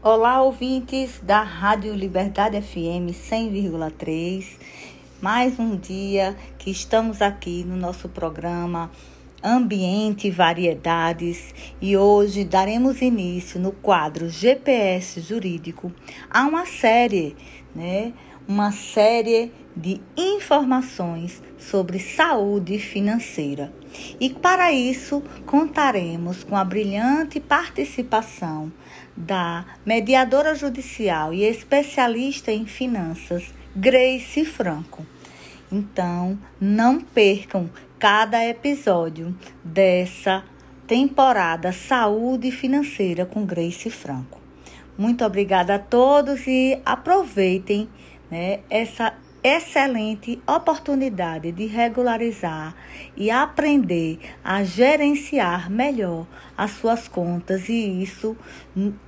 Olá, ouvintes da Rádio Liberdade FM 100,3. Mais um dia que estamos aqui no nosso programa Ambiente e Variedades e hoje daremos início no quadro GPS Jurídico a uma série, né? Uma série de informações sobre saúde financeira. E para isso contaremos com a brilhante participação da mediadora judicial e especialista em finanças, Grace Franco. Então, não percam cada episódio dessa temporada Saúde Financeira com Grace Franco. Muito obrigada a todos e aproveitem né, essa excelente oportunidade de regularizar e aprender a gerenciar melhor as suas contas e isso,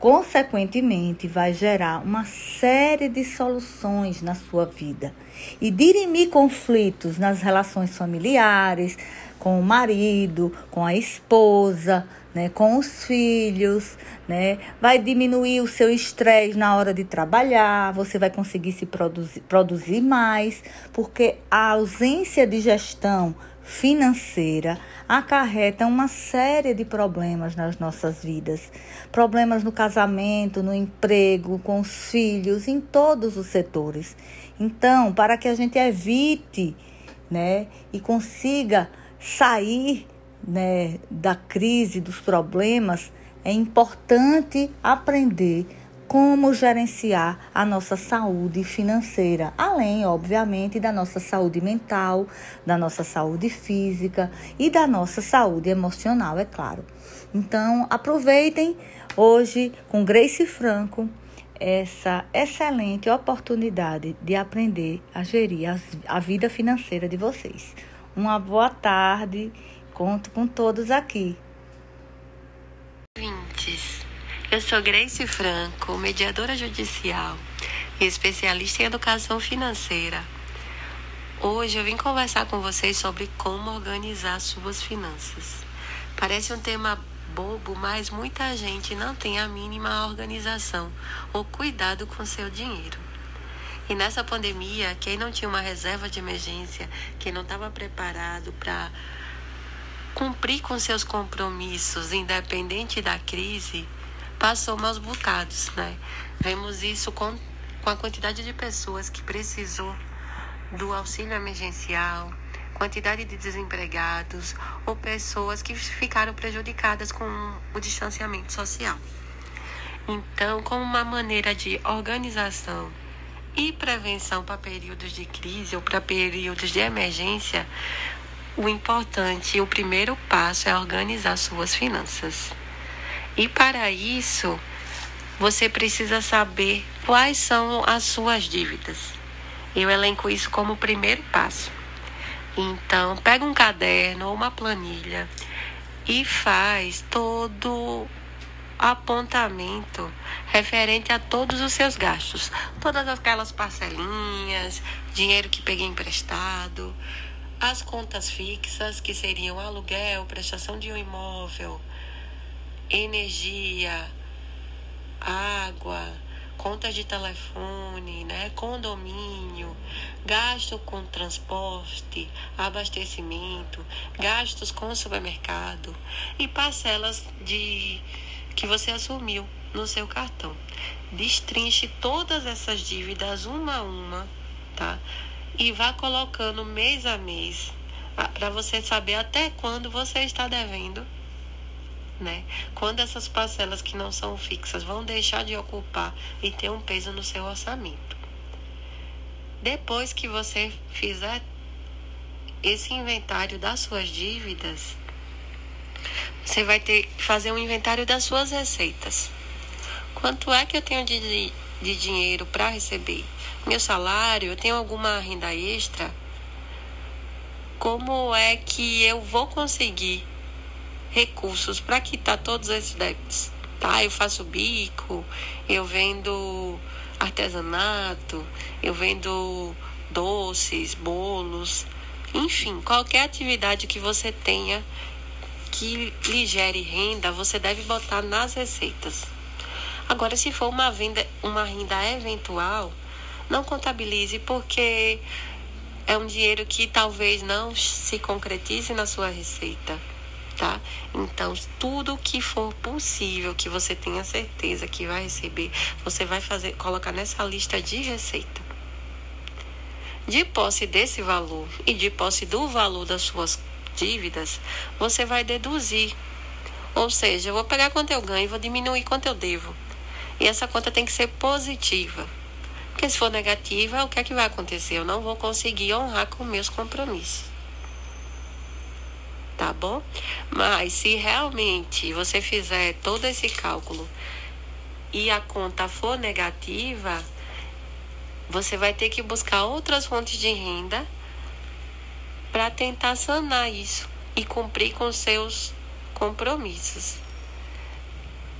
consequentemente, vai gerar uma série de soluções na sua vida e dirimir conflitos nas relações familiares, com o marido, com a esposa, né, com os filhos, né? Vai diminuir o seu estresse na hora de trabalhar, você vai conseguir se produzir, produzir mais, porque a ausência de gestão financeira acarreta uma série de problemas nas nossas vidas. Problemas no casamento, no emprego, com os filhos, em todos os setores. Então, para que a gente evite, né, e consiga sair né, da crise, dos problemas, é importante aprender como gerenciar a nossa saúde financeira, além, obviamente, da nossa saúde mental, da nossa saúde física e da nossa saúde emocional, é claro. Então, aproveitem hoje com Grace Franco essa excelente oportunidade de aprender a gerir a vida financeira de vocês. Uma boa tarde Conto com todos aqui. Ouvintes, eu sou Grace Franco, mediadora judicial e especialista em educação financeira. Hoje eu vim conversar com vocês sobre como organizar suas finanças. Parece um tema bobo, mas muita gente não tem a mínima organização ou cuidado com seu dinheiro. E nessa pandemia, quem não tinha uma reserva de emergência, quem não estava preparado para cumprir com seus compromissos, independente da crise, passou maus bocados, né? Vemos isso com, com a quantidade de pessoas que precisou do auxílio emergencial, quantidade de desempregados ou pessoas que ficaram prejudicadas com o distanciamento social. Então, como uma maneira de organização e prevenção para períodos de crise ou para períodos de emergência, o importante o primeiro passo é organizar suas finanças. E para isso, você precisa saber quais são as suas dívidas. Eu elenco isso como o primeiro passo. Então, pega um caderno ou uma planilha e faz todo apontamento referente a todos os seus gastos, todas aquelas parcelinhas, dinheiro que peguei emprestado, as contas fixas, que seriam aluguel, prestação de um imóvel, energia, água, contas de telefone, né, condomínio, gasto com transporte, abastecimento, gastos com supermercado e parcelas de que você assumiu no seu cartão. Destrinche todas essas dívidas uma a uma, tá? e vá colocando mês a mês para você saber até quando você está devendo, né? Quando essas parcelas que não são fixas vão deixar de ocupar e ter um peso no seu orçamento. Depois que você fizer esse inventário das suas dívidas, você vai ter que fazer um inventário das suas receitas. Quanto é que eu tenho de, de dinheiro para receber? meu salário, eu tenho alguma renda extra, como é que eu vou conseguir recursos para quitar todos esses débitos? Tá? Eu faço bico, eu vendo artesanato, eu vendo doces, bolos, enfim, qualquer atividade que você tenha que lhe gere renda, você deve botar nas receitas. Agora, se for uma venda, uma renda eventual, não contabilize porque é um dinheiro que talvez não se concretize na sua receita, tá? Então, tudo que for possível, que você tenha certeza que vai receber, você vai fazer, colocar nessa lista de receita. De posse desse valor e de posse do valor das suas dívidas, você vai deduzir. Ou seja, eu vou pegar quanto eu ganho e vou diminuir quanto eu devo. E essa conta tem que ser positiva. Porque se for negativa, o que é que vai acontecer? Eu não vou conseguir honrar com meus compromissos. Tá bom? Mas se realmente você fizer todo esse cálculo e a conta for negativa, você vai ter que buscar outras fontes de renda para tentar sanar isso e cumprir com seus compromissos.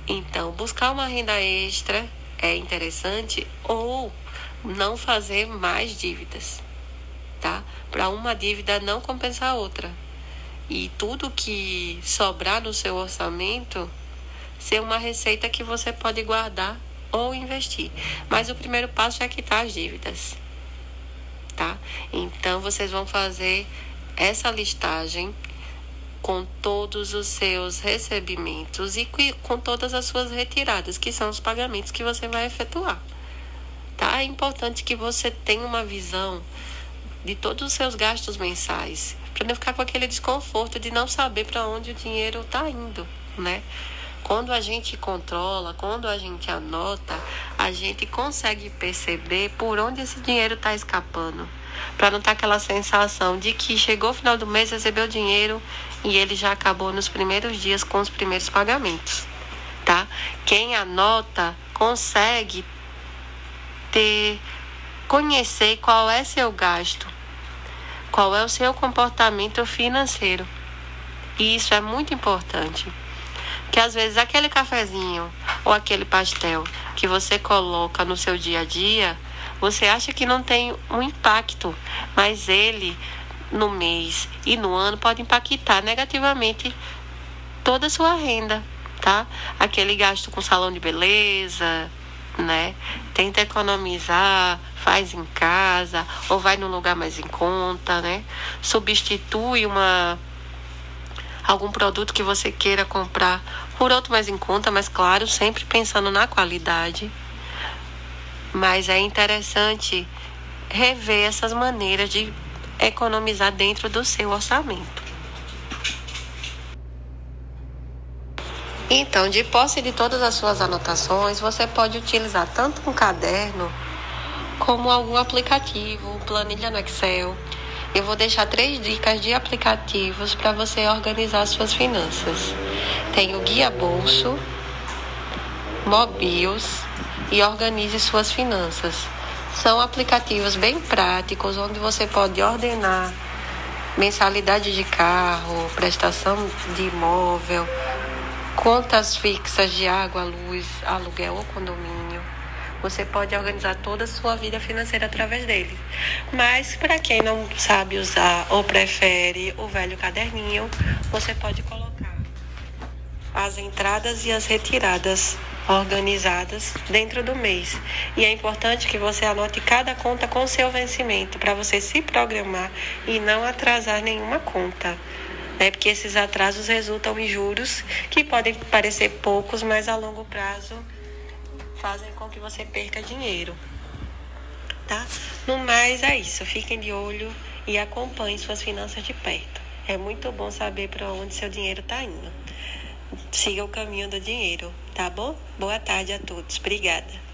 Então, buscar uma renda extra é interessante ou não fazer mais dívidas, tá? Para uma dívida não compensar a outra. E tudo que sobrar no seu orçamento ser uma receita que você pode guardar ou investir. Mas o primeiro passo é quitar as dívidas, tá? Então vocês vão fazer essa listagem com todos os seus recebimentos e com todas as suas retiradas, que são os pagamentos que você vai efetuar tá? É importante que você tenha uma visão de todos os seus gastos mensais, para não ficar com aquele desconforto de não saber para onde o dinheiro está indo, né? Quando a gente controla, quando a gente anota, a gente consegue perceber por onde esse dinheiro está escapando. Para não estar tá aquela sensação de que chegou o final do mês, recebeu o dinheiro e ele já acabou nos primeiros dias com os primeiros pagamentos, tá? Quem anota consegue ter, conhecer qual é seu gasto, qual é o seu comportamento financeiro. E isso é muito importante. Que às vezes aquele cafezinho ou aquele pastel que você coloca no seu dia a dia, você acha que não tem um impacto, mas ele no mês e no ano pode impactar negativamente toda a sua renda, tá? Aquele gasto com salão de beleza, né? Tenta economizar, faz em casa ou vai num lugar mais em conta, né? Substitui uma algum produto que você queira comprar por outro mais em conta, mas claro, sempre pensando na qualidade. Mas é interessante rever essas maneiras de economizar dentro do seu orçamento. Então, de posse de todas as suas anotações, você pode utilizar tanto um caderno como algum aplicativo, planilha no Excel. Eu vou deixar três dicas de aplicativos para você organizar suas finanças. Tem o Guia Bolso, Mobius e Organize Suas Finanças. São aplicativos bem práticos onde você pode ordenar mensalidade de carro, prestação de imóvel, contas fixas de água, luz, aluguel ou condomínio. Você pode organizar toda a sua vida financeira através dele. Mas para quem não sabe usar ou prefere o velho caderninho, você pode colocar as entradas e as retiradas organizadas dentro do mês. E é importante que você anote cada conta com seu vencimento para você se programar e não atrasar nenhuma conta né? Porque esses atrasos resultam em juros que podem parecer poucos, mas a longo prazo fazem com que você perca dinheiro. Tá? No mais é isso. Fiquem de olho e acompanhem suas finanças de perto. É muito bom saber para onde seu dinheiro está indo. Siga o caminho do dinheiro, tá bom? Boa tarde a todos. Obrigada.